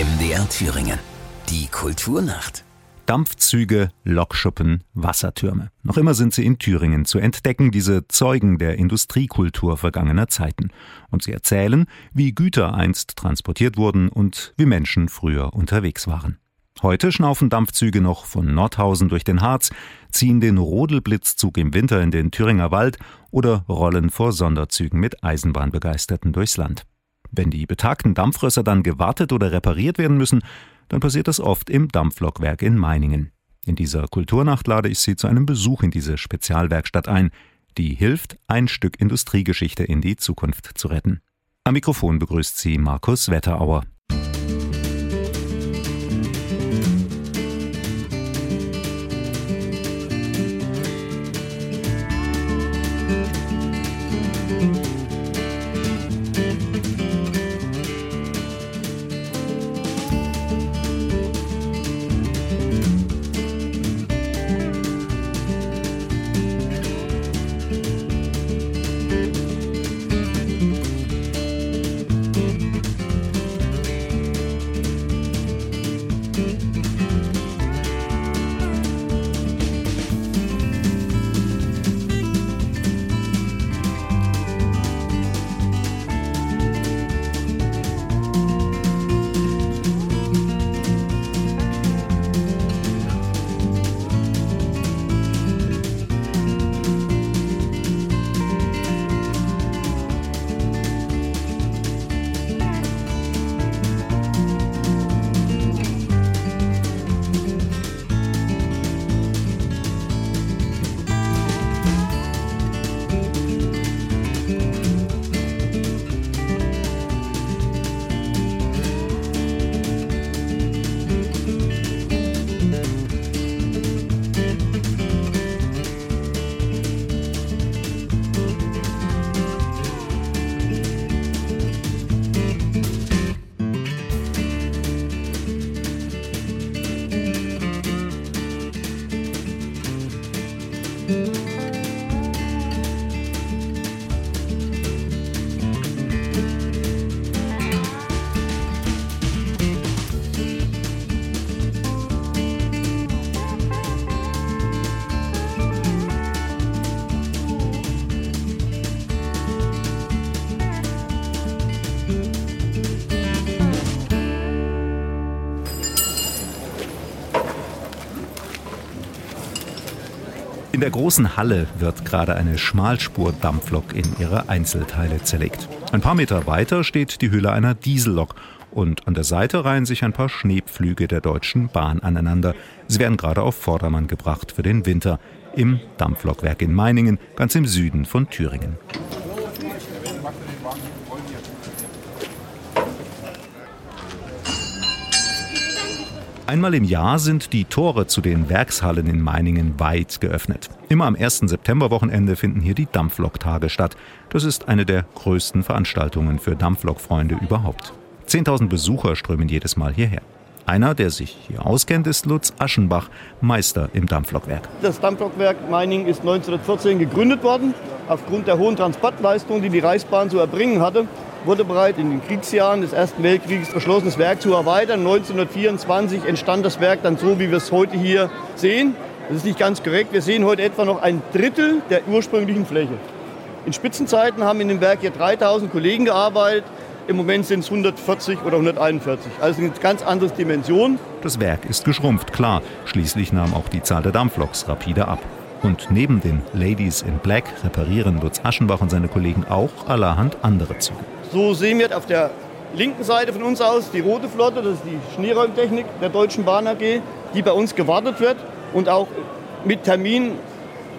MDR Thüringen. Die Kulturnacht. Dampfzüge, Lokschuppen, Wassertürme. Noch immer sind sie in Thüringen zu entdecken, diese Zeugen der Industriekultur vergangener Zeiten. Und sie erzählen, wie Güter einst transportiert wurden und wie Menschen früher unterwegs waren. Heute schnaufen Dampfzüge noch von Nordhausen durch den Harz, ziehen den Rodelblitzzug im Winter in den Thüringer Wald oder rollen vor Sonderzügen mit Eisenbahnbegeisterten durchs Land. Wenn die betagten Dampfrösser dann gewartet oder repariert werden müssen, dann passiert das oft im Dampflokwerk in Meiningen. In dieser Kulturnacht lade ich Sie zu einem Besuch in diese Spezialwerkstatt ein, die hilft, ein Stück Industriegeschichte in die Zukunft zu retten. Am Mikrofon begrüßt Sie Markus Wetterauer. In der großen Halle wird gerade eine Schmalspur-Dampflok in ihre Einzelteile zerlegt. Ein paar Meter weiter steht die Hülle einer Diesellok und an der Seite reihen sich ein paar Schneepflüge der Deutschen Bahn aneinander. Sie werden gerade auf Vordermann gebracht für den Winter im Dampflokwerk in Meiningen, ganz im Süden von Thüringen. Einmal im Jahr sind die Tore zu den Werkshallen in Meiningen weit geöffnet. Immer am 1. Septemberwochenende finden hier die Dampfloktage statt. Das ist eine der größten Veranstaltungen für Dampflokfreunde überhaupt. 10.000 Besucher strömen jedes Mal hierher. Einer, der sich hier auskennt, ist Lutz Aschenbach, Meister im Dampflokwerk. Das Dampflokwerk Meiningen ist 1914 gegründet worden. Aufgrund der hohen Transportleistung, die die Reichsbahn zu erbringen hatte, wurde bereit, in den Kriegsjahren des Ersten Weltkriegs beschlossen, das Werk zu erweitern. 1924 entstand das Werk dann so, wie wir es heute hier sehen. Das ist nicht ganz korrekt. Wir sehen heute etwa noch ein Drittel der ursprünglichen Fläche. In Spitzenzeiten haben in dem Werk hier 3000 Kollegen gearbeitet. Im Moment sind es 140 oder 141. Also eine ganz andere Dimension. Das Werk ist geschrumpft, klar. Schließlich nahm auch die Zahl der Dampfloks rapide ab. Und neben den Ladies in Black reparieren Lutz Aschenbach und seine Kollegen auch allerhand andere Züge. So sehen wir auf der linken Seite von uns aus die rote Flotte, das ist die Schneeräumtechnik der Deutschen Bahn AG, die bei uns gewartet wird und auch mit Termin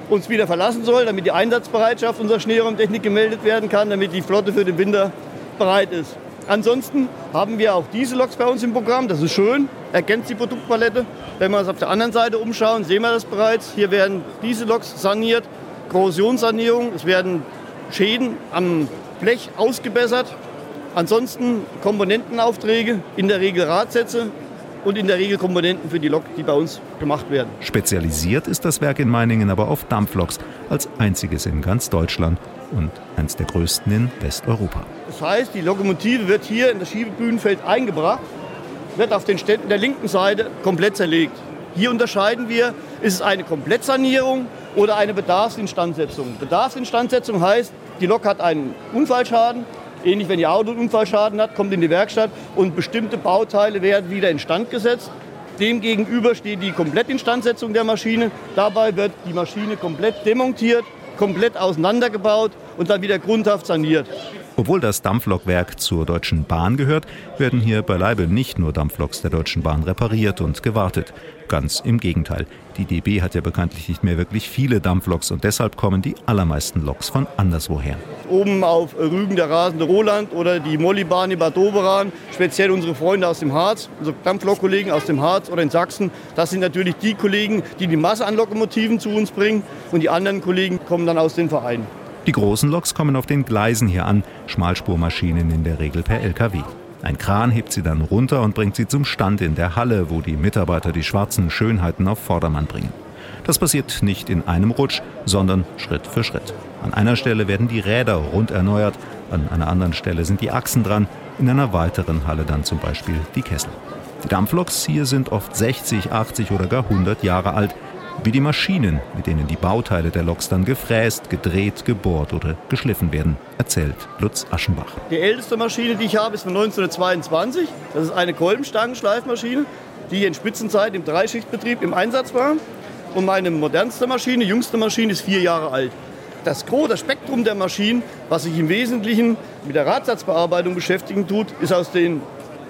uns wieder verlassen soll, damit die Einsatzbereitschaft unserer Schneeräumtechnik gemeldet werden kann, damit die Flotte für den Winter bereit ist. Ansonsten haben wir auch diese Loks bei uns im Programm. Das ist schön, ergänzt die Produktpalette. Wenn wir uns auf der anderen Seite umschauen, sehen wir das bereits. Hier werden diese Loks saniert, Korrosionssanierung. Es werden Schäden am Blech ausgebessert. Ansonsten Komponentenaufträge, in der Regel Radsätze und in der Regel Komponenten für die Lok, die bei uns gemacht werden. Spezialisiert ist das Werk in Meiningen aber auf Dampfloks, als einziges in ganz Deutschland und eines der größten in Westeuropa. Das heißt, die Lokomotive wird hier in das Schiebebühnenfeld eingebracht. wird auf den Ständen der linken Seite komplett zerlegt. Hier unterscheiden wir, ist es eine Komplettsanierung oder eine Bedarfsinstandsetzung. Bedarfsinstandsetzung heißt, die Lok hat einen Unfallschaden, ähnlich wenn ihr Auto einen Unfallschaden hat, kommt in die Werkstatt und bestimmte Bauteile werden wieder instand gesetzt. Demgegenüber steht die Komplettinstandsetzung der Maschine. Dabei wird die Maschine komplett demontiert, komplett auseinandergebaut und dann wieder grundhaft saniert. Obwohl das Dampflokwerk zur Deutschen Bahn gehört, werden hier beileibe nicht nur Dampfloks der Deutschen Bahn repariert und gewartet. Ganz im Gegenteil. Die DB hat ja bekanntlich nicht mehr wirklich viele Dampfloks und deshalb kommen die allermeisten Loks von anderswoher. Oben auf Rügen der rasende Roland oder die Mollibahn in Bad Doberan, speziell unsere Freunde aus dem Harz, unsere Dampflokkollegen aus dem Harz oder in Sachsen, das sind natürlich die Kollegen, die die Masse an Lokomotiven zu uns bringen und die anderen Kollegen kommen dann aus den Vereinen. Die großen Loks kommen auf den Gleisen hier an, Schmalspurmaschinen in der Regel per LKW. Ein Kran hebt sie dann runter und bringt sie zum Stand in der Halle, wo die Mitarbeiter die schwarzen Schönheiten auf Vordermann bringen. Das passiert nicht in einem Rutsch, sondern Schritt für Schritt. An einer Stelle werden die Räder rund erneuert, an einer anderen Stelle sind die Achsen dran, in einer weiteren Halle dann zum Beispiel die Kessel. Die Dampfloks hier sind oft 60, 80 oder gar 100 Jahre alt wie die Maschinen, mit denen die Bauteile der Loks dann gefräst, gedreht, gebohrt oder geschliffen werden, erzählt Lutz Aschenbach. Die älteste Maschine, die ich habe, ist von 1922. Das ist eine Kolbenstangenschleifmaschine, die in Spitzenzeit im Dreischichtbetrieb im Einsatz war. Und meine modernste Maschine, jüngste Maschine, ist vier Jahre alt. Das Gros, Spektrum der Maschinen, was sich im Wesentlichen mit der Radsatzbearbeitung beschäftigen tut, ist aus den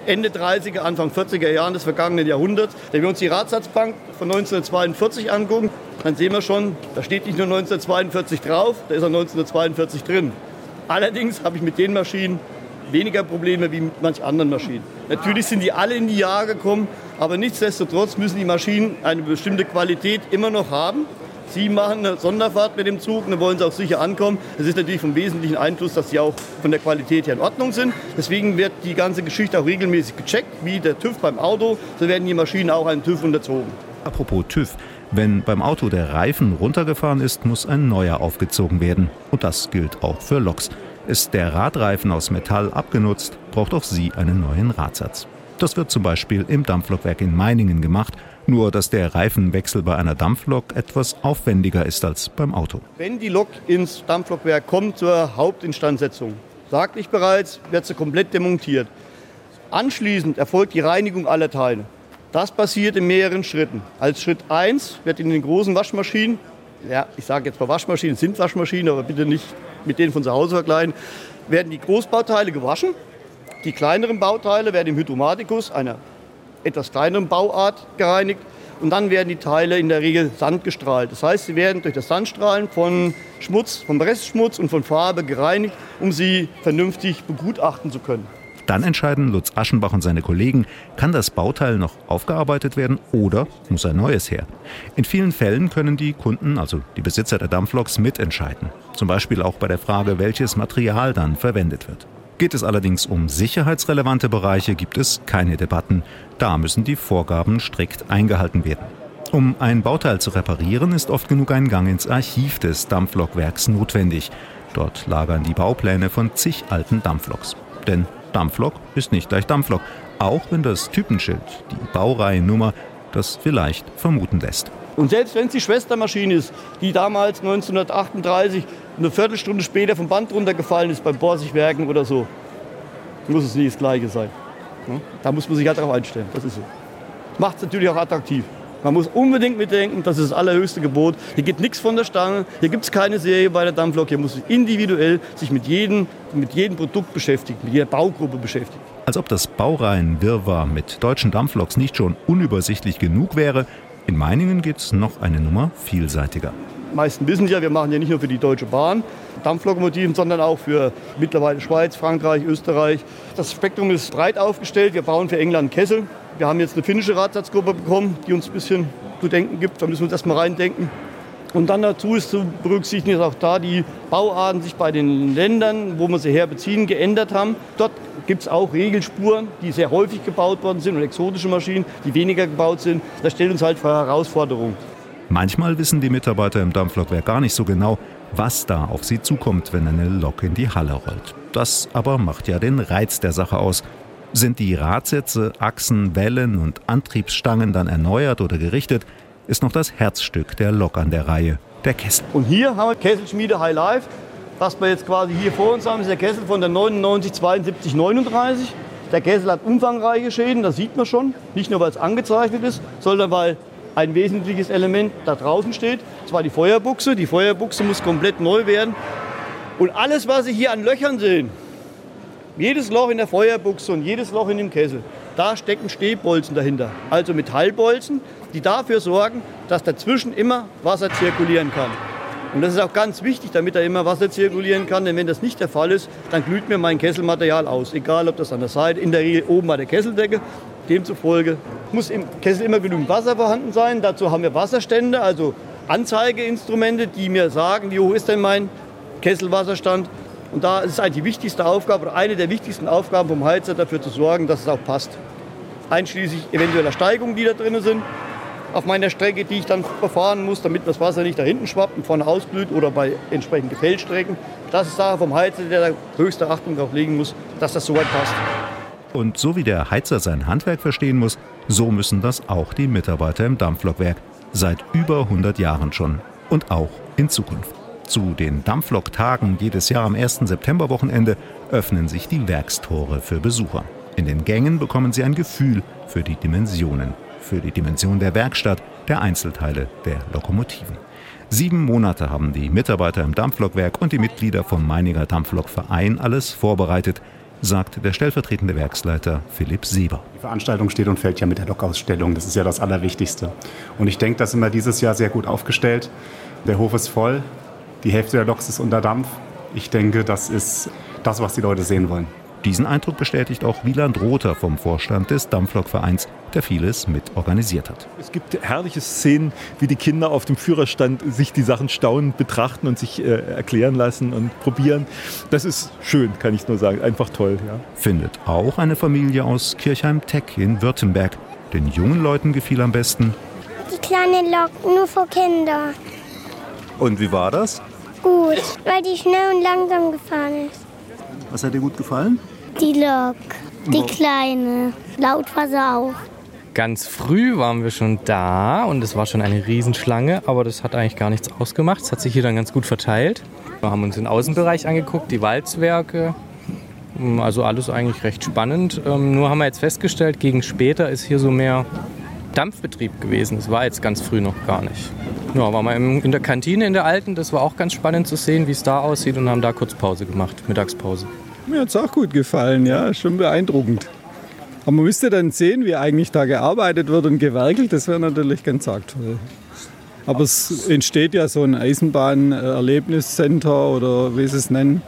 Ende 30er, Anfang 40er Jahren des vergangenen Jahrhunderts. Wenn wir uns die Radsatzbank von 1942 angucken, dann sehen wir schon, da steht nicht nur 1942 drauf, da ist auch 1942 drin. Allerdings habe ich mit den Maschinen weniger Probleme wie mit manch anderen Maschinen. Natürlich sind die alle in die Jahre gekommen, aber nichtsdestotrotz müssen die Maschinen eine bestimmte Qualität immer noch haben. Sie machen eine Sonderfahrt mit dem Zug, dann wollen Sie auch sicher ankommen. Das ist natürlich vom wesentlichen Einfluss, dass sie auch von der Qualität her in Ordnung sind. Deswegen wird die ganze Geschichte auch regelmäßig gecheckt, wie der TÜV beim Auto. So werden die Maschinen auch einem TÜV unterzogen. Apropos TÜV. Wenn beim Auto der Reifen runtergefahren ist, muss ein neuer aufgezogen werden. Und das gilt auch für Loks. Ist der Radreifen aus Metall abgenutzt, braucht auch sie einen neuen Radsatz. Das wird zum Beispiel im Dampflokwerk in Meiningen gemacht. Nur, dass der Reifenwechsel bei einer Dampflok etwas aufwendiger ist als beim Auto. Wenn die Lok ins Dampflokwerk kommt zur Hauptinstandsetzung, sagte ich bereits, wird sie komplett demontiert. Anschließend erfolgt die Reinigung aller Teile. Das passiert in mehreren Schritten. Als Schritt 1 wird in den großen Waschmaschinen, ja, ich sage jetzt mal Waschmaschinen, sind Waschmaschinen, aber bitte nicht mit denen von zu Hause vergleichen, werden die Großbauteile gewaschen. Die kleineren Bauteile werden im Hydromatikus, einer etwas kleineren Bauart gereinigt. Und dann werden die Teile in der Regel sandgestrahlt. Das heißt, sie werden durch das Sandstrahlen von Schmutz, vom Restschmutz und von Farbe gereinigt, um sie vernünftig begutachten zu können. Dann entscheiden Lutz Aschenbach und seine Kollegen, kann das Bauteil noch aufgearbeitet werden oder muss ein neues her. In vielen Fällen können die Kunden, also die Besitzer der Dampfloks, mitentscheiden. Zum Beispiel auch bei der Frage, welches Material dann verwendet wird. Geht es allerdings um sicherheitsrelevante Bereiche, gibt es keine Debatten. Da müssen die Vorgaben strikt eingehalten werden. Um ein Bauteil zu reparieren, ist oft genug ein Gang ins Archiv des Dampflokwerks notwendig. Dort lagern die Baupläne von zig alten Dampfloks. Denn Dampflok ist nicht gleich Dampflok, auch wenn das Typenschild, die Baureihennummer, das vielleicht vermuten lässt. Und selbst wenn es die Schwestermaschine ist, die damals 1938 eine Viertelstunde später vom Band runtergefallen ist beim Borsigwerken oder so, muss es nicht das Gleiche sein. Da muss man sich halt darauf einstellen. Das ist so. Macht es natürlich auch attraktiv. Man muss unbedingt mitdenken, das ist das allerhöchste Gebot. Hier geht nichts von der Stange, hier gibt es keine Serie bei der Dampflok, hier muss sich individuell sich mit jedem, mit jedem Produkt beschäftigen, mit jeder Baugruppe beschäftigen. Als ob das Baureihenwirrwarr mit deutschen Dampfloks nicht schon unübersichtlich genug wäre, in Meiningen geht es noch eine Nummer vielseitiger. Die meisten wissen ja, wir machen ja nicht nur für die Deutsche Bahn Dampflokomotiven, sondern auch für mittlerweile Schweiz, Frankreich, Österreich. Das Spektrum ist breit aufgestellt. Wir bauen für England Kessel. Wir haben jetzt eine finnische Radsatzgruppe bekommen, die uns ein bisschen zu denken gibt. Da müssen wir uns erstmal reindenken. Und dann dazu ist zu berücksichtigen, dass auch da die Bauarten sich bei den Ländern, wo wir sie herbeziehen, geändert haben. Dort gibt es auch Regelspuren, die sehr häufig gebaut worden sind und exotische Maschinen, die weniger gebaut sind. Das stellt uns halt vor Herausforderungen. Manchmal wissen die Mitarbeiter im Dampflokwerk gar nicht so genau, was da auf sie zukommt, wenn eine Lok in die Halle rollt. Das aber macht ja den Reiz der Sache aus. Sind die Radsätze, Achsen, Wellen und Antriebsstangen dann erneuert oder gerichtet, ist noch das Herzstück der Lok an der Reihe, der Kessel. Und hier haben wir Kesselschmiede High Life. Was wir jetzt quasi hier vor uns haben, ist der Kessel von der 99 72 39. Der Kessel hat umfangreiche Schäden, das sieht man schon. Nicht nur, weil es angezeichnet ist, sondern weil ein wesentliches Element da draußen steht. Das die Feuerbuchse. Die Feuerbuchse muss komplett neu werden. Und alles, was Sie hier an Löchern sehen, jedes Loch in der Feuerbuchse und jedes Loch in dem Kessel, da stecken Stehbolzen dahinter. Also Metallbolzen, die dafür sorgen, dass dazwischen immer Wasser zirkulieren kann. Und das ist auch ganz wichtig, damit da immer Wasser zirkulieren kann. Denn wenn das nicht der Fall ist, dann glüht mir mein Kesselmaterial aus. Egal, ob das an der Seite, in der Regel oben bei der Kesseldecke. Demzufolge muss im Kessel immer genügend Wasser vorhanden sein. Dazu haben wir Wasserstände, also Anzeigeinstrumente, die mir sagen, wie hoch ist denn mein Kesselwasserstand. Und da ist eigentlich die wichtigste Aufgabe oder eine der wichtigsten Aufgaben vom Heizer, dafür zu sorgen, dass es auch passt. Einschließlich eventueller Steigungen, die da drin sind. Auf meiner Strecke, die ich dann befahren muss, damit das Wasser nicht da hinten schwappt und vorne ausglüht oder bei entsprechenden Feldstrecken. Das ist Sache vom Heizer, der da höchste Achtung darauf legen muss, dass das so weit passt. Und so wie der Heizer sein Handwerk verstehen muss, so müssen das auch die Mitarbeiter im Dampflokwerk. Seit über 100 Jahren schon. Und auch in Zukunft. Zu den Dampflok-Tagen jedes Jahr am 1. Septemberwochenende öffnen sich die Werkstore für Besucher. In den Gängen bekommen sie ein Gefühl für die Dimensionen, für die Dimension der Werkstatt, der Einzelteile, der Lokomotiven. Sieben Monate haben die Mitarbeiter im Dampflokwerk und die Mitglieder vom Meininger Dampflokverein alles vorbereitet, sagt der stellvertretende Werksleiter Philipp Sieber. Die Veranstaltung steht und fällt ja mit der Lokausstellung. Das ist ja das Allerwichtigste. Und ich denke, da sind wir dieses Jahr sehr gut aufgestellt. Der Hof ist voll. Die Hälfte der Loks ist unter Dampf. Ich denke, das ist das, was die Leute sehen wollen. Diesen Eindruck bestätigt auch Wieland Rother vom Vorstand des Dampflokvereins, der vieles mit organisiert hat. Es gibt herrliche Szenen, wie die Kinder auf dem Führerstand sich die Sachen staunend betrachten und sich äh, erklären lassen und probieren. Das ist schön, kann ich nur sagen. Einfach toll. Ja. Findet auch eine Familie aus Kirchheim-Teck in Württemberg. Den jungen Leuten gefiel am besten die kleine Lok, nur für Kinder. Und wie war das? Gut, weil die schnell und langsam gefahren ist. Was hat dir gut gefallen? Die Lok, die kleine. Laut war sie auch. Ganz früh waren wir schon da und es war schon eine Riesenschlange, aber das hat eigentlich gar nichts ausgemacht. Es hat sich hier dann ganz gut verteilt. Wir haben uns den Außenbereich angeguckt, die Walzwerke. Also alles eigentlich recht spannend. Ähm, nur haben wir jetzt festgestellt, gegen später ist hier so mehr Dampfbetrieb gewesen. Das war jetzt ganz früh noch gar nicht. Ja, waren wir in der Kantine in der alten, das war auch ganz spannend zu sehen, wie es da aussieht und haben da kurz Pause gemacht, Mittagspause. Mir hat es auch gut gefallen, ja, schon beeindruckend. Aber man müsste dann sehen, wie eigentlich da gearbeitet wird und gewerkelt, das wäre natürlich ganz arg toll. Aber es entsteht ja so ein Eisenbahn-Erlebniscenter oder wie sie es nennen.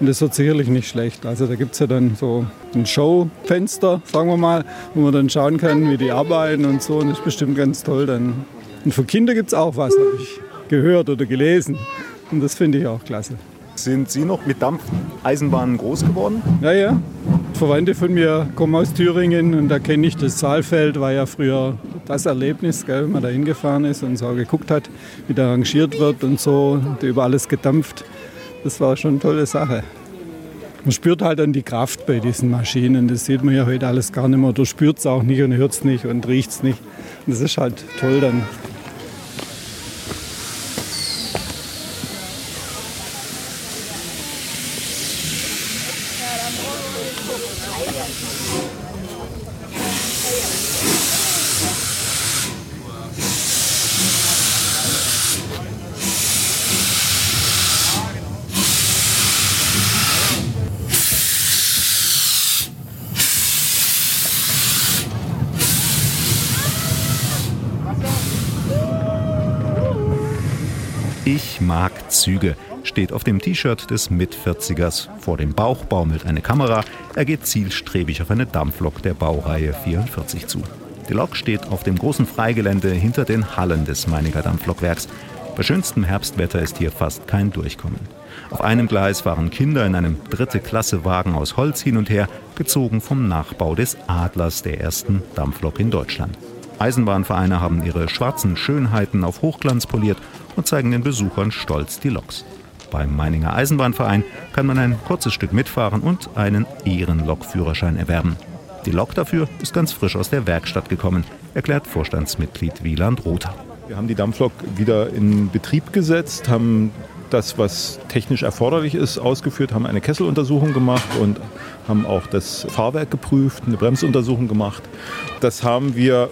Und das wird sicherlich nicht schlecht. Also da gibt es ja dann so ein Showfenster, sagen wir mal, wo man dann schauen kann, wie die arbeiten und so. Und das ist bestimmt ganz toll dann. Und für Kinder gibt es auch was, habe ich gehört oder gelesen. Und das finde ich auch klasse. Sind Sie noch mit Dampfeisenbahnen groß geworden? Ja, ja. Verwandte von mir kommen aus Thüringen und da kenne ich das Saalfeld, war ja früher das Erlebnis, gell, wenn man da hingefahren ist und so geguckt hat, wie da arrangiert wird und so, und über alles gedampft. Das war schon eine tolle Sache. Man spürt halt dann die Kraft bei diesen Maschinen. Das sieht man ja heute alles gar nicht mehr. Du spürt es auch nicht und hört es nicht und riecht es nicht. Das ist halt toll dann. Ich mag Züge, steht auf dem T-Shirt des Mit-40ers. Vor dem Bauch baumelt eine Kamera. Er geht zielstrebig auf eine Dampflok der Baureihe 44 zu. Die Lok steht auf dem großen Freigelände hinter den Hallen des Meininger Dampflokwerks. Bei schönstem Herbstwetter ist hier fast kein Durchkommen. Auf einem Gleis fahren Kinder in einem dritte Klasse Wagen aus Holz hin und her, gezogen vom Nachbau des Adlers der ersten Dampflok in Deutschland. Eisenbahnvereine haben ihre schwarzen Schönheiten auf Hochglanz poliert und zeigen den Besuchern stolz die Loks. Beim Meininger Eisenbahnverein kann man ein kurzes Stück mitfahren und einen Ehrenlokführerschein erwerben. Die Lok dafür ist ganz frisch aus der Werkstatt gekommen, erklärt Vorstandsmitglied Wieland Rother. Wir haben die Dampflok wieder in Betrieb gesetzt, haben das, was technisch erforderlich ist, ausgeführt, haben eine Kesseluntersuchung gemacht und haben auch das Fahrwerk geprüft, eine Bremsuntersuchung gemacht. Das haben wir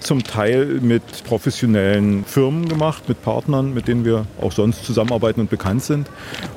zum Teil mit professionellen Firmen gemacht, mit Partnern, mit denen wir auch sonst zusammenarbeiten und bekannt sind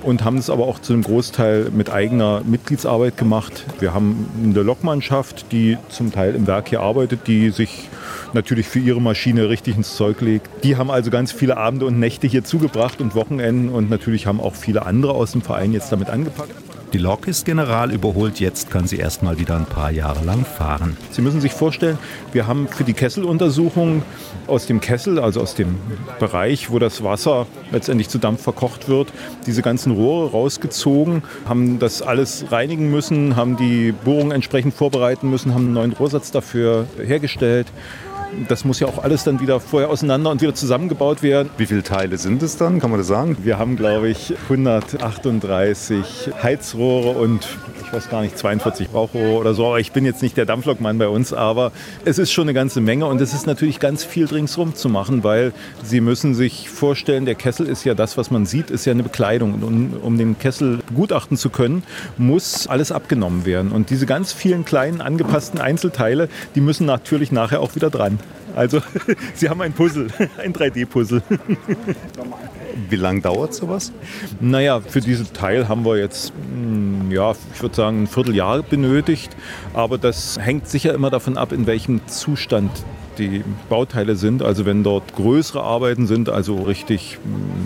und haben es aber auch zu einem Großteil mit eigener Mitgliedsarbeit gemacht. Wir haben eine Lokmannschaft, die zum Teil im Werk hier arbeitet, die sich natürlich für ihre Maschine richtig ins Zeug legt. Die haben also ganz viele Abende und Nächte hier zugebracht und Wochenenden und natürlich haben auch viele andere aus dem Verein jetzt damit angepackt. Die Lok ist general überholt, jetzt kann sie erst mal wieder ein paar Jahre lang fahren. Sie müssen sich vorstellen, wir haben für die Kesseluntersuchung aus dem Kessel, also aus dem Bereich, wo das Wasser letztendlich zu Dampf verkocht wird, diese ganzen Rohre rausgezogen, haben das alles reinigen müssen, haben die Bohrung entsprechend vorbereiten müssen, haben einen neuen Rohrsatz dafür hergestellt das muss ja auch alles dann wieder vorher auseinander und wieder zusammengebaut werden. Wie viele Teile sind es dann, kann man das sagen? Wir haben, glaube ich, 138 Heizrohre und ich weiß gar nicht, 42 Rauchrohre oder so. Ich bin jetzt nicht der Dampflokmann bei uns, aber es ist schon eine ganze Menge und es ist natürlich ganz viel ringsrum zu machen, weil Sie müssen sich vorstellen, der Kessel ist ja das, was man sieht, ist ja eine Bekleidung. Und um, um den Kessel begutachten zu können, muss alles abgenommen werden. Und diese ganz vielen kleinen angepassten Einzelteile, die müssen natürlich nachher auch wieder dran. Also Sie haben ein Puzzle, ein 3D-Puzzle. Wie lange dauert sowas? Naja, für diesen Teil haben wir jetzt, hm, ja, ich würde sagen, ein Vierteljahr benötigt. Aber das hängt sicher immer davon ab, in welchem Zustand die Bauteile sind. Also wenn dort größere Arbeiten sind, also richtig,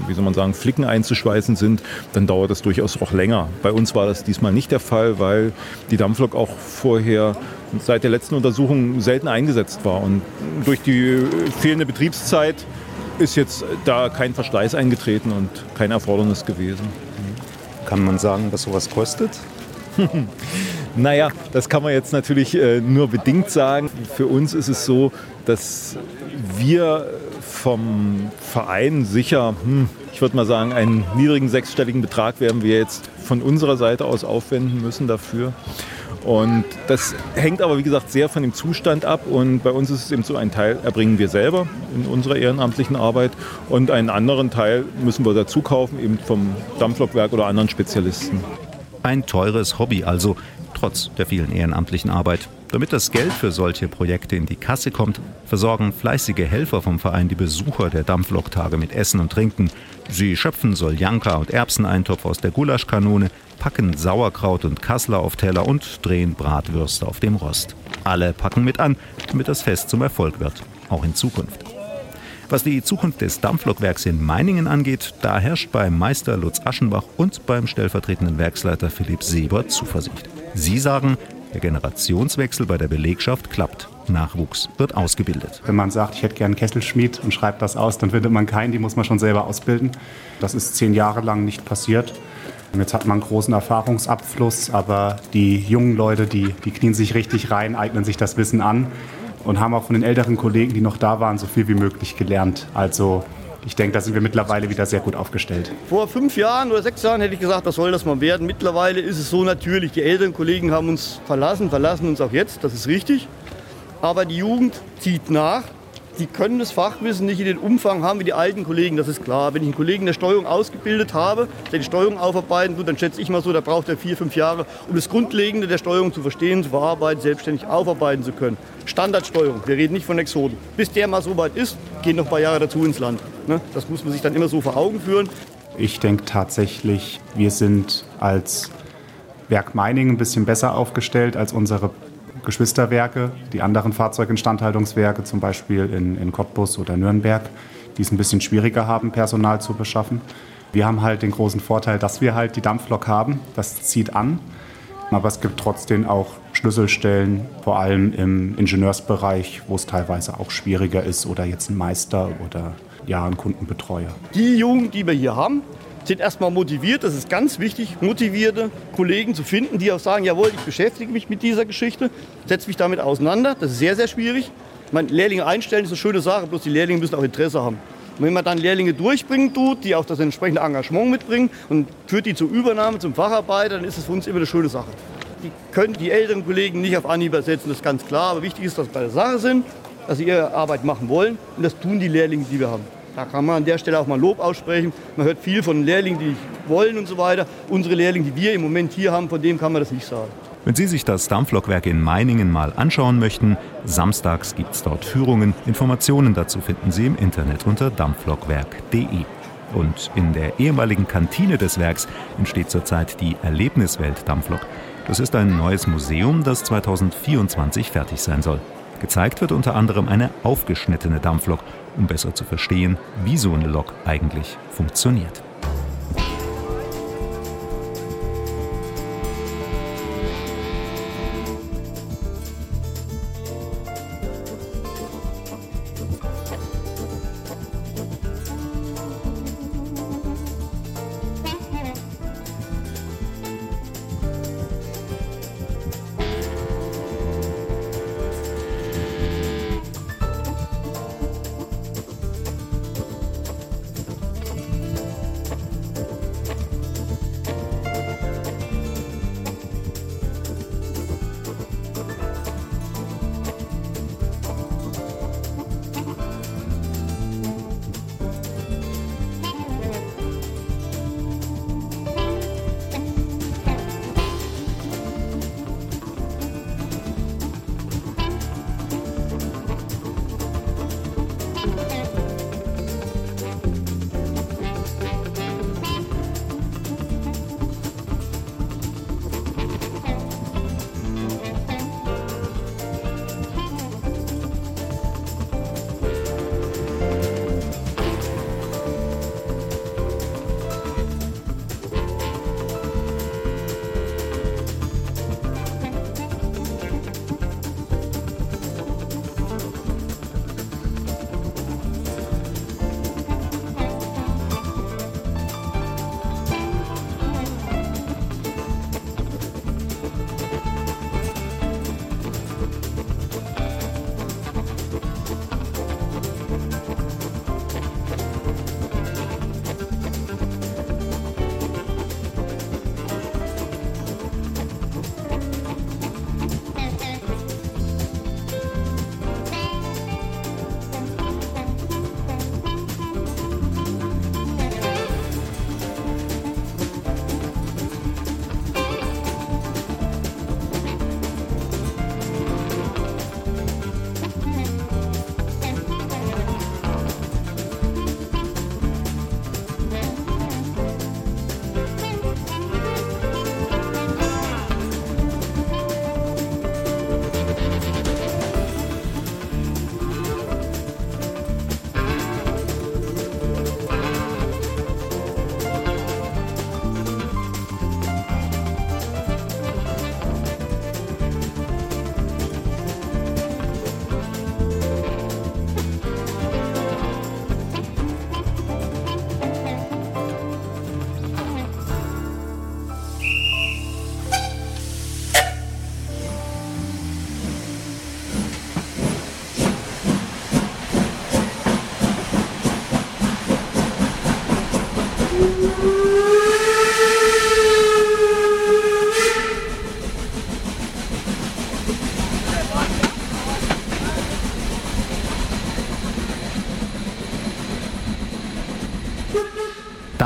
wie soll man sagen, Flicken einzuschweißen sind, dann dauert das durchaus auch länger. Bei uns war das diesmal nicht der Fall, weil die Dampflok auch vorher seit der letzten Untersuchung selten eingesetzt war. Und durch die fehlende Betriebszeit ist jetzt da kein Verschleiß eingetreten und kein Erfordernis gewesen. Kann man sagen, was sowas kostet? naja, das kann man jetzt natürlich äh, nur bedingt sagen. Für uns ist es so, dass wir vom Verein sicher, hm, ich würde mal sagen, einen niedrigen sechsstelligen Betrag werden wir jetzt von unserer Seite aus aufwenden müssen dafür. Und das hängt aber, wie gesagt, sehr von dem Zustand ab. Und bei uns ist es eben so, ein Teil erbringen wir selber in unserer ehrenamtlichen Arbeit und einen anderen Teil müssen wir dazu kaufen, eben vom Dampflokwerk oder anderen Spezialisten. Ein teures Hobby also, trotz der vielen ehrenamtlichen Arbeit. Damit das Geld für solche Projekte in die Kasse kommt, versorgen fleißige Helfer vom Verein die Besucher der Dampfloktage mit Essen und Trinken. Sie schöpfen Soljanka und Erbseneintopf aus der Gulaschkanone, packen Sauerkraut und Kassler auf Teller und drehen Bratwürste auf dem Rost. Alle packen mit an, damit das Fest zum Erfolg wird, auch in Zukunft. Was die Zukunft des Dampflokwerks in Meiningen angeht, da herrscht beim Meister Lutz Aschenbach und beim stellvertretenden Werksleiter Philipp Seber Zuversicht. Sie sagen, der Generationswechsel bei der Belegschaft klappt. Nachwuchs wird ausgebildet. Wenn man sagt, ich hätte gern Kesselschmied und schreibt das aus, dann findet man keinen, die muss man schon selber ausbilden. Das ist zehn Jahre lang nicht passiert. Jetzt hat man einen großen Erfahrungsabfluss, aber die jungen Leute, die, die knien sich richtig rein, eignen sich das Wissen an und haben auch von den älteren Kollegen, die noch da waren, so viel wie möglich gelernt. Also ich denke, da sind wir mittlerweile wieder sehr gut aufgestellt. Vor fünf Jahren oder sechs Jahren hätte ich gesagt, das soll das mal werden. Mittlerweile ist es so natürlich, die älteren Kollegen haben uns verlassen, verlassen uns auch jetzt, das ist richtig. Aber die Jugend zieht nach die können das Fachwissen nicht in den Umfang haben wie die alten Kollegen, das ist klar. Wenn ich einen Kollegen der Steuerung ausgebildet habe, der die Steuerung aufarbeiten tut, dann schätze ich mal so, da braucht er vier, fünf Jahre, um das Grundlegende der Steuerung zu verstehen, zu verarbeiten, selbstständig aufarbeiten zu können. Standardsteuerung, wir reden nicht von Exoden. Bis der mal so weit ist, gehen noch ein paar Jahre dazu ins Land. Ne? Das muss man sich dann immer so vor Augen führen. Ich denke tatsächlich, wir sind als Werk Meiningen ein bisschen besser aufgestellt als unsere Geschwisterwerke, die anderen Fahrzeuginstandhaltungswerke, zum Beispiel in, in Cottbus oder Nürnberg, die es ein bisschen schwieriger haben, Personal zu beschaffen. Wir haben halt den großen Vorteil, dass wir halt die Dampflok haben. Das zieht an. Aber es gibt trotzdem auch Schlüsselstellen, vor allem im Ingenieursbereich, wo es teilweise auch schwieriger ist oder jetzt ein Meister oder ja, ein Kundenbetreuer. Die Jugend, die wir hier haben, sind erstmal motiviert. Das ist ganz wichtig, motivierte Kollegen zu finden, die auch sagen, jawohl, ich beschäftige mich mit dieser Geschichte, setze mich damit auseinander. Das ist sehr, sehr schwierig. Meine, Lehrlinge einstellen ist eine schöne Sache, bloß die Lehrlinge müssen auch Interesse haben. Und wenn man dann Lehrlinge durchbringen tut, die auch das entsprechende Engagement mitbringen und führt die zur Übernahme, zum Facharbeiter, dann ist es für uns immer eine schöne Sache. die können die älteren Kollegen nicht auf Anhieb ersetzen, das ist ganz klar. Aber wichtig ist, dass sie bei der Sache sind, dass sie ihre Arbeit machen wollen. Und das tun die Lehrlinge, die wir haben. Da kann man an der Stelle auch mal Lob aussprechen. Man hört viel von Lehrlingen, die wollen und so weiter. Unsere Lehrlinge, die wir im Moment hier haben, von dem kann man das nicht sagen. Wenn Sie sich das Dampflokwerk in Meiningen mal anschauen möchten, samstags gibt es dort Führungen. Informationen dazu finden Sie im Internet unter dampflokwerk.de. Und in der ehemaligen Kantine des Werks entsteht zurzeit die Erlebniswelt Dampflok. Das ist ein neues Museum, das 2024 fertig sein soll. Gezeigt wird unter anderem eine aufgeschnittene Dampflok, um besser zu verstehen, wie so eine Lok eigentlich funktioniert.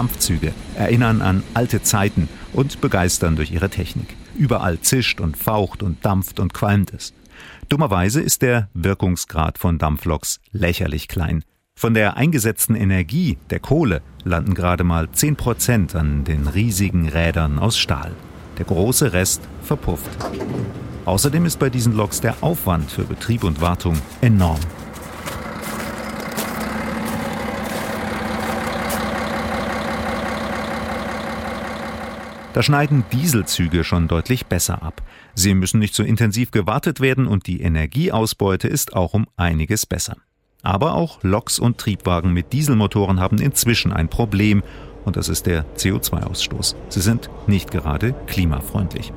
Dampfzüge erinnern an alte Zeiten und begeistern durch ihre Technik. Überall zischt und faucht und dampft und qualmt es. Dummerweise ist der Wirkungsgrad von Dampfloks lächerlich klein. Von der eingesetzten Energie, der Kohle, landen gerade mal 10 Prozent an den riesigen Rädern aus Stahl. Der große Rest verpufft. Außerdem ist bei diesen Loks der Aufwand für Betrieb und Wartung enorm. Da schneiden Dieselzüge schon deutlich besser ab. Sie müssen nicht so intensiv gewartet werden und die Energieausbeute ist auch um einiges besser. Aber auch Loks und Triebwagen mit Dieselmotoren haben inzwischen ein Problem und das ist der CO2-Ausstoß. Sie sind nicht gerade klimafreundlich.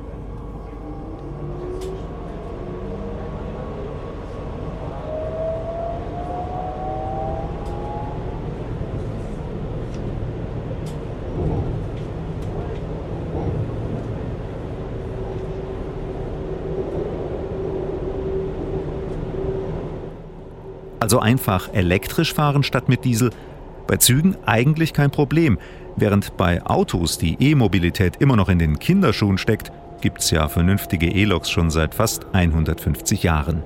Also einfach elektrisch fahren statt mit Diesel? Bei Zügen eigentlich kein Problem. Während bei Autos die E-Mobilität immer noch in den Kinderschuhen steckt, gibt es ja vernünftige E-Loks schon seit fast 150 Jahren.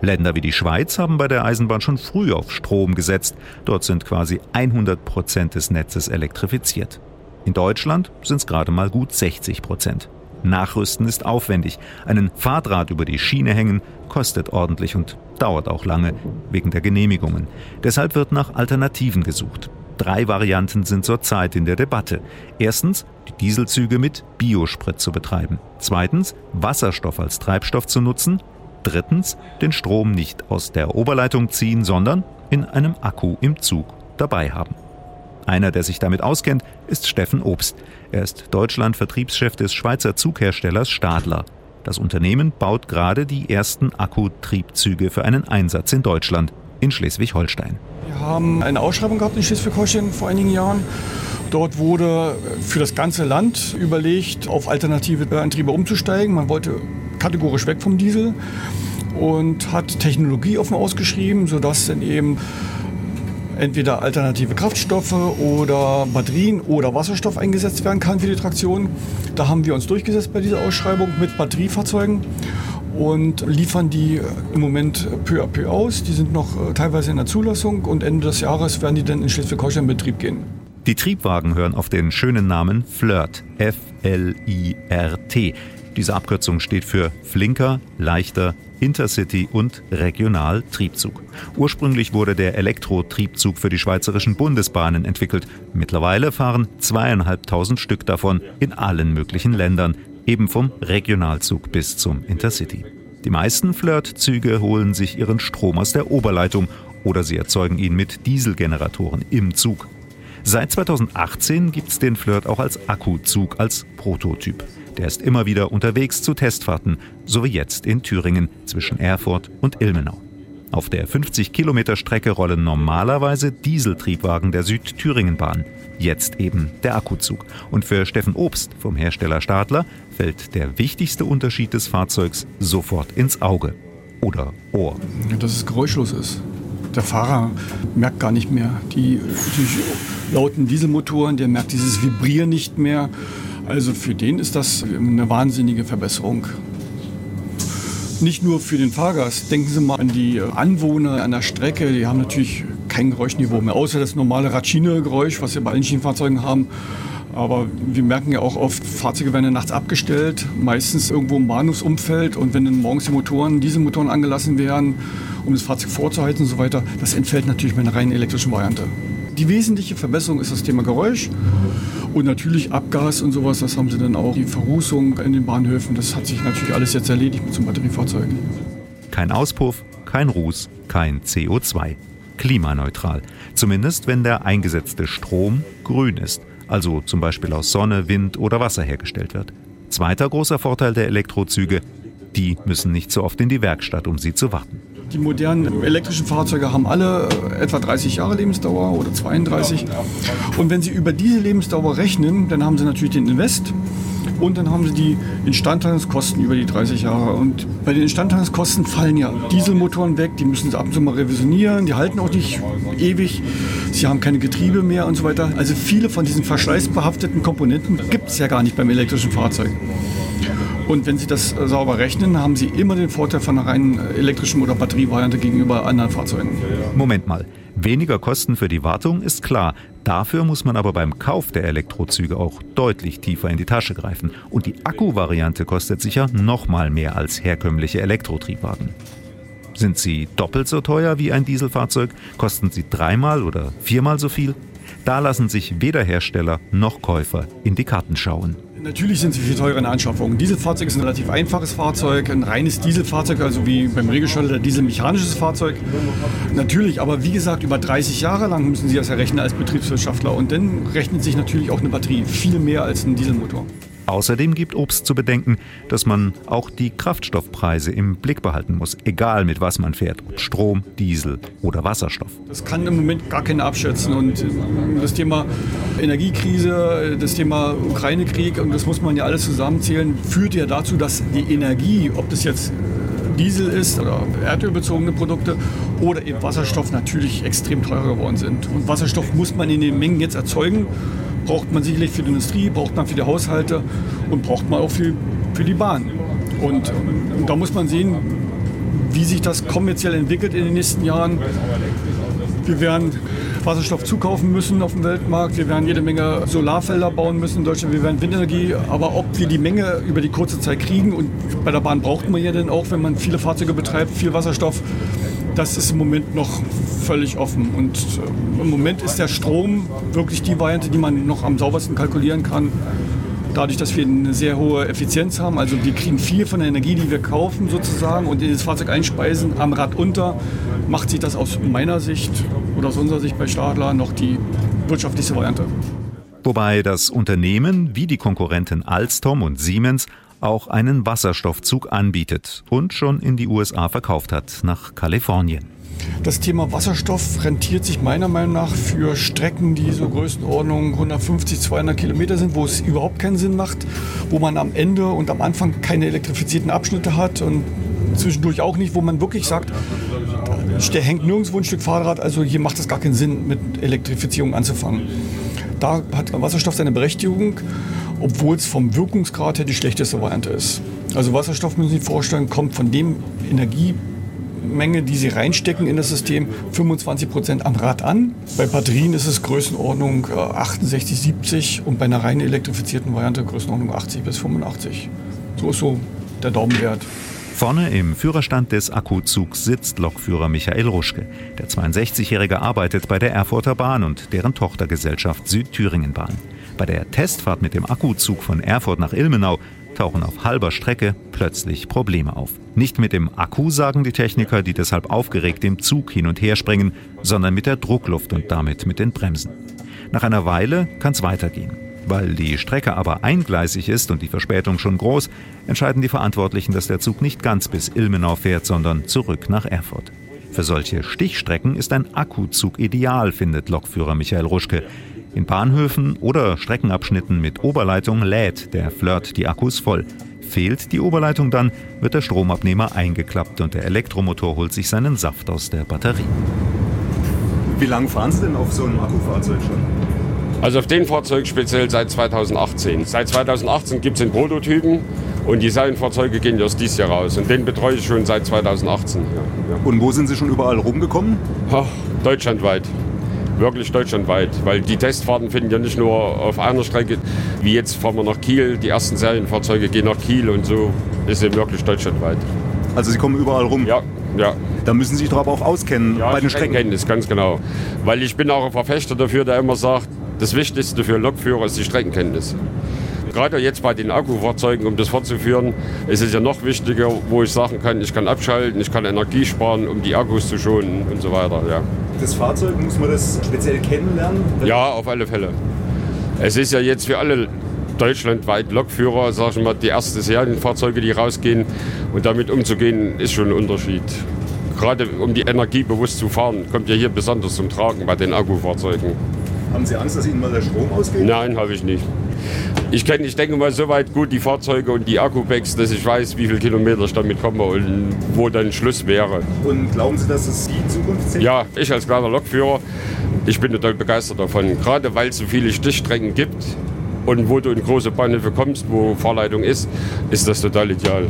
Länder wie die Schweiz haben bei der Eisenbahn schon früh auf Strom gesetzt. Dort sind quasi 100 Prozent des Netzes elektrifiziert. In Deutschland sind es gerade mal gut 60 Prozent. Nachrüsten ist aufwendig. Einen Fahrdraht über die Schiene hängen kostet ordentlich und dauert auch lange wegen der Genehmigungen. Deshalb wird nach Alternativen gesucht. Drei Varianten sind zurzeit in der Debatte. Erstens, die Dieselzüge mit Biosprit zu betreiben. Zweitens, Wasserstoff als Treibstoff zu nutzen. Drittens, den Strom nicht aus der Oberleitung ziehen, sondern in einem Akku im Zug dabei haben. Einer, der sich damit auskennt, ist Steffen Obst. Er ist Deutschland-Vertriebschef des Schweizer Zugherstellers Stadler. Das Unternehmen baut gerade die ersten Akkutriebzüge für einen Einsatz in Deutschland, in Schleswig-Holstein. Wir haben eine Ausschreibung gehabt in Schleswig-Holstein vor einigen Jahren. Dort wurde für das ganze Land überlegt, auf alternative Antriebe umzusteigen. Man wollte kategorisch weg vom Diesel und hat Technologie offen ausgeschrieben, sodass dann eben entweder alternative Kraftstoffe oder Batterien oder Wasserstoff eingesetzt werden kann für die Traktion. Da haben wir uns durchgesetzt bei dieser Ausschreibung mit Batteriefahrzeugen und liefern die im Moment peu à peu aus. Die sind noch äh, teilweise in der Zulassung und Ende des Jahres werden die dann in Schleswig-Holstein in Betrieb gehen. Die Triebwagen hören auf den schönen Namen FLIRT, F-L-I-R-T. Diese Abkürzung steht für Flinker, leichter, Intercity und Regionaltriebzug. Ursprünglich wurde der Elektrotriebzug für die schweizerischen Bundesbahnen entwickelt. Mittlerweile fahren zweieinhalbtausend Stück davon in allen möglichen Ländern, eben vom Regionalzug bis zum Intercity. Die meisten Flirt-Züge holen sich ihren Strom aus der Oberleitung oder sie erzeugen ihn mit Dieselgeneratoren im Zug. Seit 2018 gibt es den Flirt auch als Akkuzug, als Prototyp. Der ist immer wieder unterwegs zu Testfahrten, so wie jetzt in Thüringen zwischen Erfurt und Ilmenau. Auf der 50 Kilometer Strecke rollen normalerweise Dieseltriebwagen der Südthüringenbahn. Jetzt eben der Akkuzug. Und für Steffen Obst vom Hersteller Stadler fällt der wichtigste Unterschied des Fahrzeugs sofort ins Auge. Oder Ohr. Dass es geräuschlos ist. Der Fahrer merkt gar nicht mehr die, die lauten Dieselmotoren, der merkt dieses Vibrieren nicht mehr. Also für den ist das eine wahnsinnige Verbesserung. Nicht nur für den Fahrgast. Denken Sie mal an die Anwohner an der Strecke. Die haben natürlich kein Geräuschniveau mehr, außer das normale Ratschine-Geräusch, was wir bei allen Schienenfahrzeugen haben. Aber wir merken ja auch oft, Fahrzeuge werden nachts abgestellt, meistens irgendwo im Bahnhofsumfeld. Und wenn dann morgens die Motoren, diese Motoren angelassen werden, um das Fahrzeug vorzuheizen und so weiter, das entfällt natürlich mit einer rein elektrischen Variante. Die wesentliche Verbesserung ist das Thema Geräusch. Und natürlich Abgas und sowas, das haben sie dann auch. Die Verrußung in den Bahnhöfen, das hat sich natürlich alles jetzt erledigt mit so Batteriefahrzeugen. Kein Auspuff, kein Ruß, kein CO2. Klimaneutral. Zumindest wenn der eingesetzte Strom grün ist, also zum Beispiel aus Sonne, Wind oder Wasser hergestellt wird. Zweiter großer Vorteil der Elektrozüge, die müssen nicht so oft in die Werkstatt, um sie zu warten. Die modernen elektrischen Fahrzeuge haben alle äh, etwa 30 Jahre Lebensdauer oder 32. Und wenn Sie über diese Lebensdauer rechnen, dann haben Sie natürlich den Invest und dann haben Sie die Instandhaltungskosten über die 30 Jahre. Und bei den Instandhaltungskosten fallen ja Dieselmotoren weg, die müssen Sie ab und zu mal revisionieren, die halten auch nicht ewig. Sie haben keine Getriebe mehr und so weiter. Also viele von diesen verschleißbehafteten Komponenten gibt es ja gar nicht beim elektrischen Fahrzeug. Und wenn Sie das äh, sauber rechnen, haben Sie immer den Vorteil von einer reinen äh, elektrischen oder Batterievariante gegenüber anderen Fahrzeugen. Moment mal. Weniger Kosten für die Wartung ist klar. Dafür muss man aber beim Kauf der Elektrozüge auch deutlich tiefer in die Tasche greifen. Und die Akkuvariante kostet sicher noch mal mehr als herkömmliche Elektrotriebwagen. Sind sie doppelt so teuer wie ein Dieselfahrzeug? Kosten sie dreimal oder viermal so viel? Da lassen sich weder Hersteller noch Käufer in die Karten schauen. Natürlich sind sie viel teurer in Anschaffung. Ein Dieselfahrzeug ist ein relativ einfaches Fahrzeug, ein reines Dieselfahrzeug, also wie beim Regelschalter dieselmechanisches Fahrzeug. Natürlich, aber wie gesagt, über 30 Jahre lang müssen Sie das errechnen als Betriebswirtschaftler. Und dann rechnet sich natürlich auch eine Batterie viel mehr als ein Dieselmotor. Außerdem gibt Obst zu bedenken, dass man auch die Kraftstoffpreise im Blick behalten muss, egal mit was man fährt, ob Strom, Diesel oder Wasserstoff. Das kann im Moment gar keiner abschätzen. Und das Thema Energiekrise, das Thema Ukraine-Krieg, und das muss man ja alles zusammenzählen, führt ja dazu, dass die Energie, ob das jetzt Diesel ist oder erdölbezogene Produkte oder eben Wasserstoff natürlich extrem teurer geworden sind. Und Wasserstoff muss man in den Mengen jetzt erzeugen. Braucht man sicherlich für die Industrie, braucht man für die Haushalte und braucht man auch für, für die Bahn. Und, und da muss man sehen, wie sich das kommerziell entwickelt in den nächsten Jahren. Wir werden Wasserstoff zukaufen müssen auf dem Weltmarkt. Wir werden jede Menge Solarfelder bauen müssen in Deutschland. Wir werden Windenergie. Aber ob wir die Menge über die kurze Zeit kriegen und bei der Bahn braucht man ja dann auch, wenn man viele Fahrzeuge betreibt, viel Wasserstoff. Das ist im Moment noch völlig offen. Und äh, im Moment ist der Strom wirklich die Variante, die man noch am saubersten kalkulieren kann dadurch, dass wir eine sehr hohe Effizienz haben. Also wir kriegen viel von der Energie, die wir kaufen sozusagen und in das Fahrzeug einspeisen, am Rad unter, macht sich das aus meiner Sicht oder aus unserer Sicht bei Stadler noch die wirtschaftlichste Variante. Wobei das Unternehmen wie die Konkurrenten Alstom und Siemens auch einen Wasserstoffzug anbietet und schon in die USA verkauft hat, nach Kalifornien. Das Thema Wasserstoff rentiert sich meiner Meinung nach für Strecken, die so Größenordnung 150, 200 Kilometer sind, wo es überhaupt keinen Sinn macht, wo man am Ende und am Anfang keine elektrifizierten Abschnitte hat und zwischendurch auch nicht, wo man wirklich sagt, der hängt nirgendwo ein Stück Fahrrad, also hier macht es gar keinen Sinn, mit Elektrifizierung anzufangen. Da hat Wasserstoff seine Berechtigung, obwohl es vom Wirkungsgrad her die schlechteste Variante ist. Also Wasserstoff, müssen Sie sich vorstellen, kommt von dem Energie Menge, die sie reinstecken in das System, 25 Prozent am Rad an. Bei Batterien ist es Größenordnung 68, äh, 70 und bei einer rein elektrifizierten Variante Größenordnung 80 bis 85. So ist so der Daumenwert. Vorne im Führerstand des Akkuzugs sitzt Lokführer Michael Ruschke. Der 62-Jährige arbeitet bei der Erfurter Bahn und deren Tochtergesellschaft Südthüringenbahn. Bei der Testfahrt mit dem Akkuzug von Erfurt nach Ilmenau tauchen auf halber Strecke plötzlich Probleme auf. Nicht mit dem Akku, sagen die Techniker, die deshalb aufgeregt im Zug hin und her springen, sondern mit der Druckluft und damit mit den Bremsen. Nach einer Weile kann es weitergehen. Weil die Strecke aber eingleisig ist und die Verspätung schon groß, entscheiden die Verantwortlichen, dass der Zug nicht ganz bis Ilmenau fährt, sondern zurück nach Erfurt. Für solche Stichstrecken ist ein Akkuzug ideal, findet Lokführer Michael Ruschke. In Bahnhöfen oder Streckenabschnitten mit Oberleitung lädt der Flirt die Akkus voll. Fehlt die Oberleitung dann, wird der Stromabnehmer eingeklappt und der Elektromotor holt sich seinen Saft aus der Batterie. Wie lange fahren Sie denn auf so einem Akkufahrzeug schon? Also auf dem Fahrzeug speziell seit 2018. Seit 2018 gibt es den Prototypen und die Serienfahrzeuge gehen erst dieses Jahr raus. Und den betreue ich schon seit 2018. Ja, ja. Und wo sind Sie schon überall rumgekommen? Ach, deutschlandweit wirklich deutschlandweit, weil die Testfahrten finden ja nicht nur auf einer Strecke, wie jetzt fahren wir nach Kiel, die ersten Serienfahrzeuge gehen nach Kiel und so ist eben wirklich deutschlandweit. Also Sie kommen überall rum? Ja, ja. Da müssen Sie sich doch aber auch auskennen ja, bei den Strecken. Kenntnis, ganz genau. Weil ich bin auch ein Verfechter dafür, der immer sagt, das Wichtigste für Lokführer ist die Streckenkenntnis. Gerade jetzt bei den Akkufahrzeugen, um das fortzuführen, ist es ja noch wichtiger, wo ich sagen kann, ich kann abschalten, ich kann Energie sparen, um die Akkus zu schonen und so weiter. Ja. Das Fahrzeug, muss man das speziell kennenlernen? Ja, auf alle Fälle. Es ist ja jetzt für alle deutschlandweit Lokführer, sag ich mal, die ersten Serienfahrzeuge, die rausgehen. Und damit umzugehen, ist schon ein Unterschied. Gerade um die Energie bewusst zu fahren, kommt ja hier besonders zum Tragen bei den Akkufahrzeugen. Haben Sie Angst, dass Ihnen mal der Strom ausgeht? Nein, habe ich nicht. Ich kenne, ich denke mal, soweit gut die Fahrzeuge und die Akkupacks, dass ich weiß, wie viele Kilometer ich damit komme und wo dann Schluss wäre. Und glauben Sie, dass es die Zukunft sind? Ja, ich als kleiner Lokführer, ich bin total begeistert davon. Gerade weil es so viele Stichstrecken gibt und wo du in große Bahnhöfe kommst, wo Fahrleitung ist, ist das total ideal.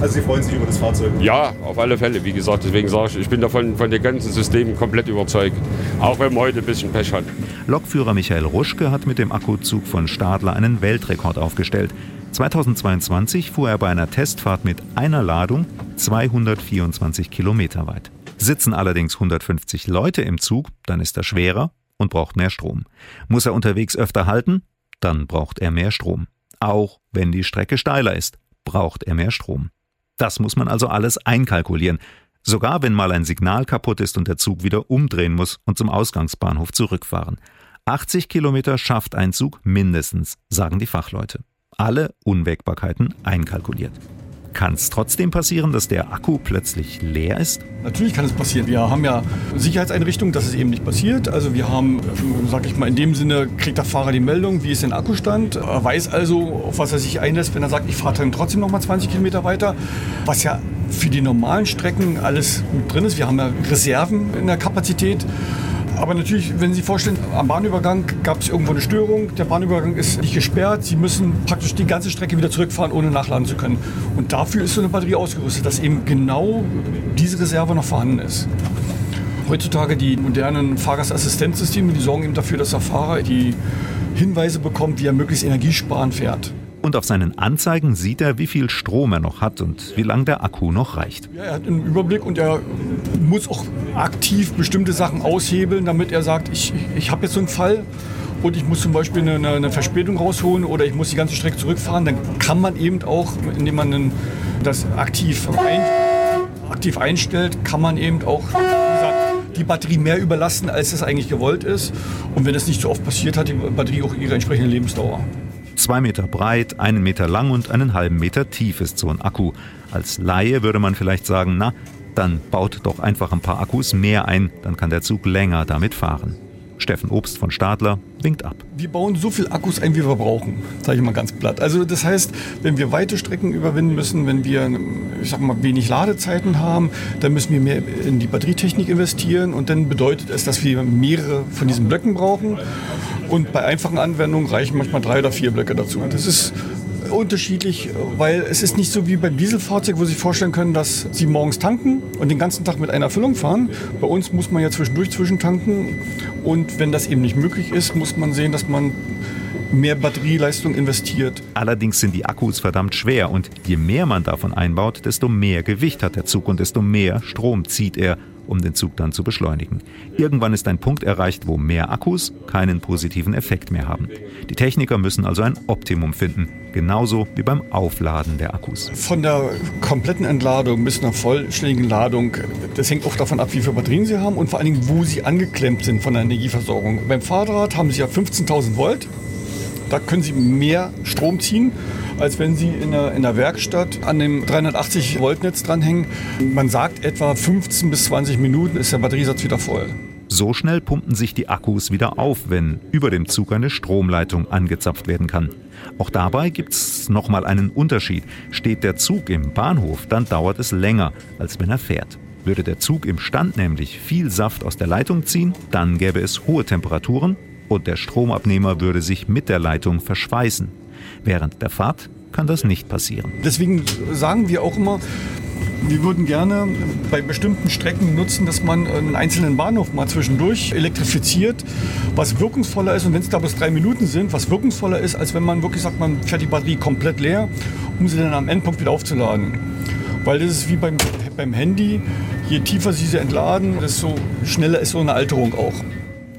Also Sie freuen sich über das Fahrzeug? Ja, auf alle Fälle. Wie gesagt, deswegen sage ich, ich bin davon von den ganzen Systemen komplett überzeugt. Auch wenn man heute ein bisschen Pech hat. Lokführer Michael Ruschke hat mit dem Akkuzug von Stadler einen Weltrekord aufgestellt. 2022 fuhr er bei einer Testfahrt mit einer Ladung 224 Kilometer weit. Sitzen allerdings 150 Leute im Zug, dann ist er schwerer und braucht mehr Strom. Muss er unterwegs öfter halten, dann braucht er mehr Strom. Auch wenn die Strecke steiler ist, braucht er mehr Strom. Das muss man also alles einkalkulieren. Sogar wenn mal ein Signal kaputt ist und der Zug wieder umdrehen muss und zum Ausgangsbahnhof zurückfahren. 80 Kilometer schafft ein Zug mindestens, sagen die Fachleute. Alle Unwägbarkeiten einkalkuliert. Kann es trotzdem passieren, dass der Akku plötzlich leer ist? Natürlich kann es passieren. Wir haben ja Sicherheitseinrichtungen, dass es eben nicht passiert. Also wir haben, sag ich mal, in dem Sinne kriegt der Fahrer die Meldung, wie ist der Akkustand. Er weiß also, auf was er sich einlässt, wenn er sagt, ich fahre dann trotzdem noch mal 20 Kilometer weiter. Was ja für die normalen Strecken alles mit drin ist. Wir haben ja Reserven in der Kapazität. Aber natürlich, wenn Sie sich vorstellen, am Bahnübergang gab es irgendwo eine Störung, der Bahnübergang ist nicht gesperrt, Sie müssen praktisch die ganze Strecke wieder zurückfahren, ohne nachladen zu können. Und dafür ist so eine Batterie ausgerüstet, dass eben genau diese Reserve noch vorhanden ist. Heutzutage die modernen Fahrgastassistenzsysteme, die sorgen eben dafür, dass der Fahrer die Hinweise bekommt, wie er möglichst energiesparend fährt. Und auf seinen Anzeigen sieht er, wie viel Strom er noch hat und wie lange der Akku noch reicht. Er hat einen Überblick und er muss auch aktiv bestimmte Sachen aushebeln, damit er sagt, ich, ich habe jetzt so einen Fall und ich muss zum Beispiel eine, eine, Verspätung rausholen oder ich muss die ganze Strecke zurückfahren. Dann kann man eben auch, indem man das aktiv, ein, aktiv einstellt, kann man eben auch die Batterie mehr überlasten, als es eigentlich gewollt ist. Und wenn das nicht so oft passiert, hat die Batterie auch ihre entsprechende Lebensdauer. Zwei Meter breit, einen Meter lang und einen halben Meter tief ist so ein Akku. Als Laie würde man vielleicht sagen, na, dann baut doch einfach ein paar Akkus mehr ein, dann kann der Zug länger damit fahren. Steffen Obst von Stadler winkt ab. Wir bauen so viel Akkus ein, wie wir brauchen, sage ich mal ganz platt. Also das heißt, wenn wir weite Strecken überwinden müssen, wenn wir, ich sag mal, wenig Ladezeiten haben, dann müssen wir mehr in die Batterietechnik investieren und dann bedeutet es, dass wir mehrere von diesen Blöcken brauchen. Und bei einfachen Anwendungen reichen manchmal drei oder vier Blöcke dazu. Das ist unterschiedlich, weil es ist nicht so wie beim Dieselfahrzeug, wo Sie sich vorstellen können, dass Sie morgens tanken und den ganzen Tag mit einer Füllung fahren. Bei uns muss man ja zwischendurch zwischentanken und wenn das eben nicht möglich ist, muss man sehen, dass man mehr Batterieleistung investiert. Allerdings sind die Akkus verdammt schwer und je mehr man davon einbaut, desto mehr Gewicht hat der Zug und desto mehr Strom zieht er um den Zug dann zu beschleunigen. Irgendwann ist ein Punkt erreicht, wo mehr Akkus keinen positiven Effekt mehr haben. Die Techniker müssen also ein Optimum finden, genauso wie beim Aufladen der Akkus. Von der kompletten Entladung bis einer vollständigen Ladung, das hängt auch davon ab, wie viele Batterien Sie haben und vor allen Dingen, wo Sie angeklemmt sind von der Energieversorgung. Beim Fahrrad haben Sie ja 15.000 Volt. Da können Sie mehr Strom ziehen, als wenn Sie in der, in der Werkstatt an dem 380 Volt Netz dranhängen. Man sagt etwa 15 bis 20 Minuten ist der Batteriesatz wieder voll. So schnell pumpen sich die Akkus wieder auf, wenn über dem Zug eine Stromleitung angezapft werden kann. Auch dabei gibt es nochmal einen Unterschied. Steht der Zug im Bahnhof, dann dauert es länger, als wenn er fährt. Würde der Zug im Stand nämlich viel Saft aus der Leitung ziehen, dann gäbe es hohe Temperaturen und der Stromabnehmer würde sich mit der Leitung verschweißen. Während der Fahrt kann das nicht passieren. Deswegen sagen wir auch immer, wir würden gerne bei bestimmten Strecken nutzen, dass man einen einzelnen Bahnhof mal zwischendurch elektrifiziert, was wirkungsvoller ist und wenn es da bis drei Minuten sind, was wirkungsvoller ist, als wenn man wirklich sagt, man fährt die Batterie komplett leer, um sie dann am Endpunkt wieder aufzuladen. Weil das ist wie beim, beim Handy, je tiefer Sie sie entladen, desto schneller ist so eine Alterung auch.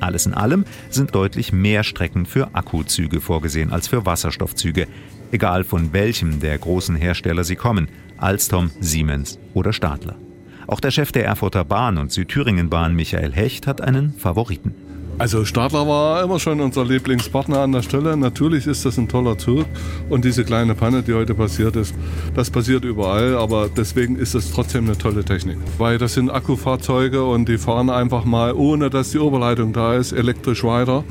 Alles in allem sind deutlich mehr Strecken für Akkuzüge vorgesehen als für Wasserstoffzüge, egal von welchem der großen Hersteller sie kommen, Alstom, Siemens oder Stadler. Auch der Chef der Erfurter Bahn und Südthüringen-Bahn, Michael Hecht, hat einen Favoriten. Also Stadler war immer schon unser Lieblingspartner an der Stelle. Natürlich ist das ein toller Zug und diese kleine Panne, die heute passiert ist, das passiert überall, aber deswegen ist es trotzdem eine tolle Technik. Weil das sind Akkufahrzeuge und die fahren einfach mal, ohne dass die Oberleitung da ist, elektrisch weiter.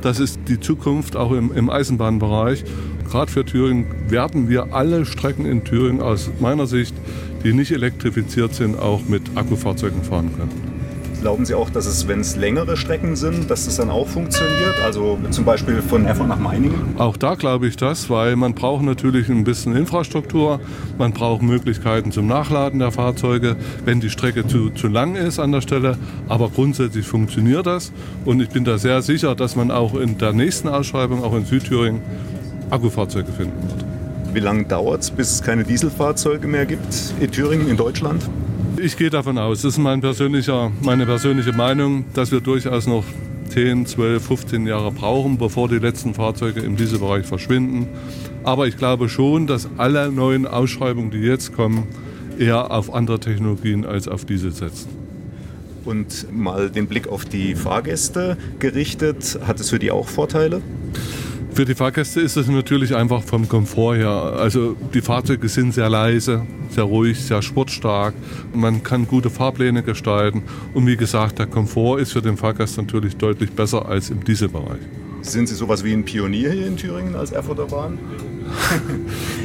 Das ist die Zukunft auch im, im Eisenbahnbereich. Gerade für Thüringen werden wir alle Strecken in Thüringen aus meiner Sicht, die nicht elektrifiziert sind, auch mit Akkufahrzeugen fahren können. Glauben Sie auch, dass es, wenn es längere Strecken sind, dass das dann auch funktioniert? Also zum Beispiel von Erfurt nach Meiningen? Auch da glaube ich das, weil man braucht natürlich ein bisschen Infrastruktur, man braucht Möglichkeiten zum Nachladen der Fahrzeuge, wenn die Strecke zu, zu lang ist an der Stelle. Aber grundsätzlich funktioniert das und ich bin da sehr sicher, dass man auch in der nächsten Ausschreibung, auch in Südthüringen, Akkufahrzeuge finden wird. Wie lange dauert es, bis es keine Dieselfahrzeuge mehr gibt in Thüringen, in Deutschland? Ich gehe davon aus, das ist mein persönlicher, meine persönliche Meinung, dass wir durchaus noch 10, 12, 15 Jahre brauchen, bevor die letzten Fahrzeuge in diesem Bereich verschwinden. Aber ich glaube schon, dass alle neuen Ausschreibungen, die jetzt kommen, eher auf andere Technologien als auf diese setzen. Und mal den Blick auf die Fahrgäste gerichtet, hat es für die auch Vorteile? Für die Fahrgäste ist es natürlich einfach vom Komfort her. Also die Fahrzeuge sind sehr leise, sehr ruhig, sehr sportstark. Man kann gute Fahrpläne gestalten. Und wie gesagt, der Komfort ist für den Fahrgast natürlich deutlich besser als im Dieselbereich. Sind Sie sowas wie ein Pionier hier in Thüringen als Erfurter Bahn?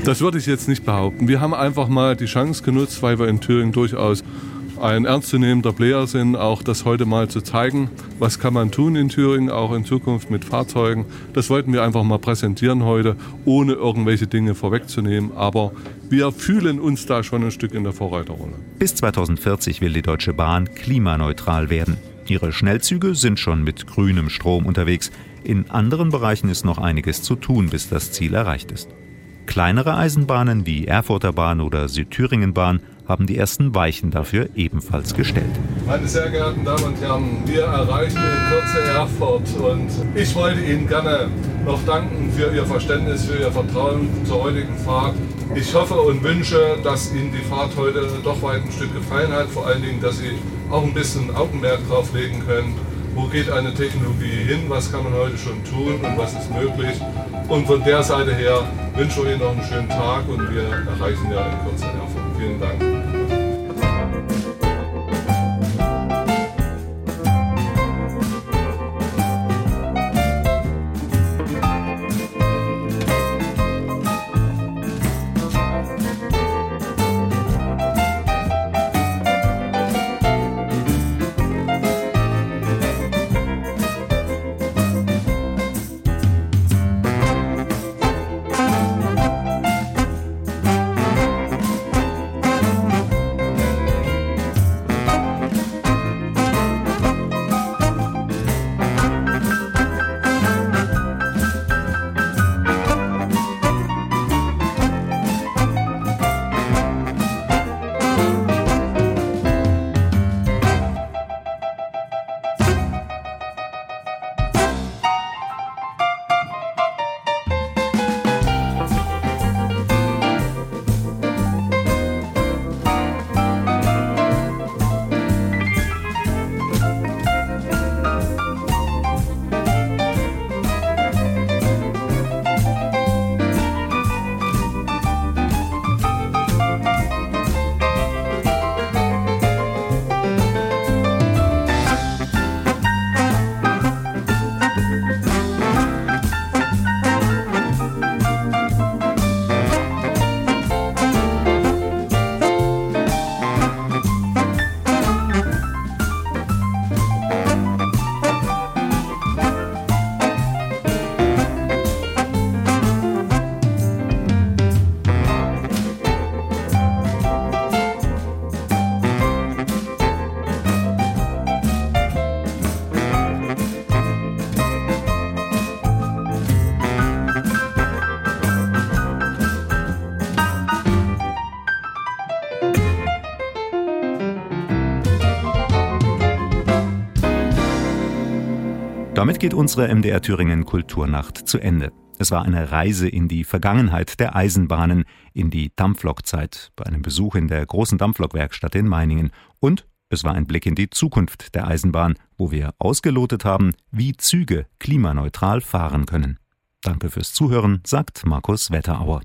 Das würde ich jetzt nicht behaupten. Wir haben einfach mal die Chance genutzt, weil wir in Thüringen durchaus ein ernstzunehmender Player sind, auch das heute mal zu zeigen, was kann man tun in Thüringen, auch in Zukunft mit Fahrzeugen. Das wollten wir einfach mal präsentieren heute, ohne irgendwelche Dinge vorwegzunehmen. Aber wir fühlen uns da schon ein Stück in der Vorreiterrolle. Bis 2040 will die Deutsche Bahn klimaneutral werden. Ihre Schnellzüge sind schon mit grünem Strom unterwegs. In anderen Bereichen ist noch einiges zu tun, bis das Ziel erreicht ist. Kleinere Eisenbahnen wie Erfurter Bahn oder Südthüringen-Bahn haben die ersten Weichen dafür ebenfalls gestellt. Meine sehr geehrten Damen und Herren, wir erreichen in Kürze Erfurt und ich wollte Ihnen gerne noch danken für Ihr Verständnis, für Ihr Vertrauen zur heutigen Fahrt. Ich hoffe und wünsche, dass Ihnen die Fahrt heute doch weit ein Stück gefallen hat, vor allen Dingen, dass Sie auch ein bisschen Augenmerk drauf legen können, wo geht eine Technologie hin, was kann man heute schon tun und was ist möglich. Und von der Seite her wünsche ich Ihnen noch einen schönen Tag und wir erreichen ja in Kürze Erfurt. Vielen Dank. Geht unsere MDR Thüringen Kulturnacht zu Ende. Es war eine Reise in die Vergangenheit der Eisenbahnen, in die Dampflokzeit, bei einem Besuch in der großen Dampflokwerkstatt in Meiningen. Und es war ein Blick in die Zukunft der Eisenbahn, wo wir ausgelotet haben, wie Züge klimaneutral fahren können. Danke fürs Zuhören, sagt Markus Wetterauer.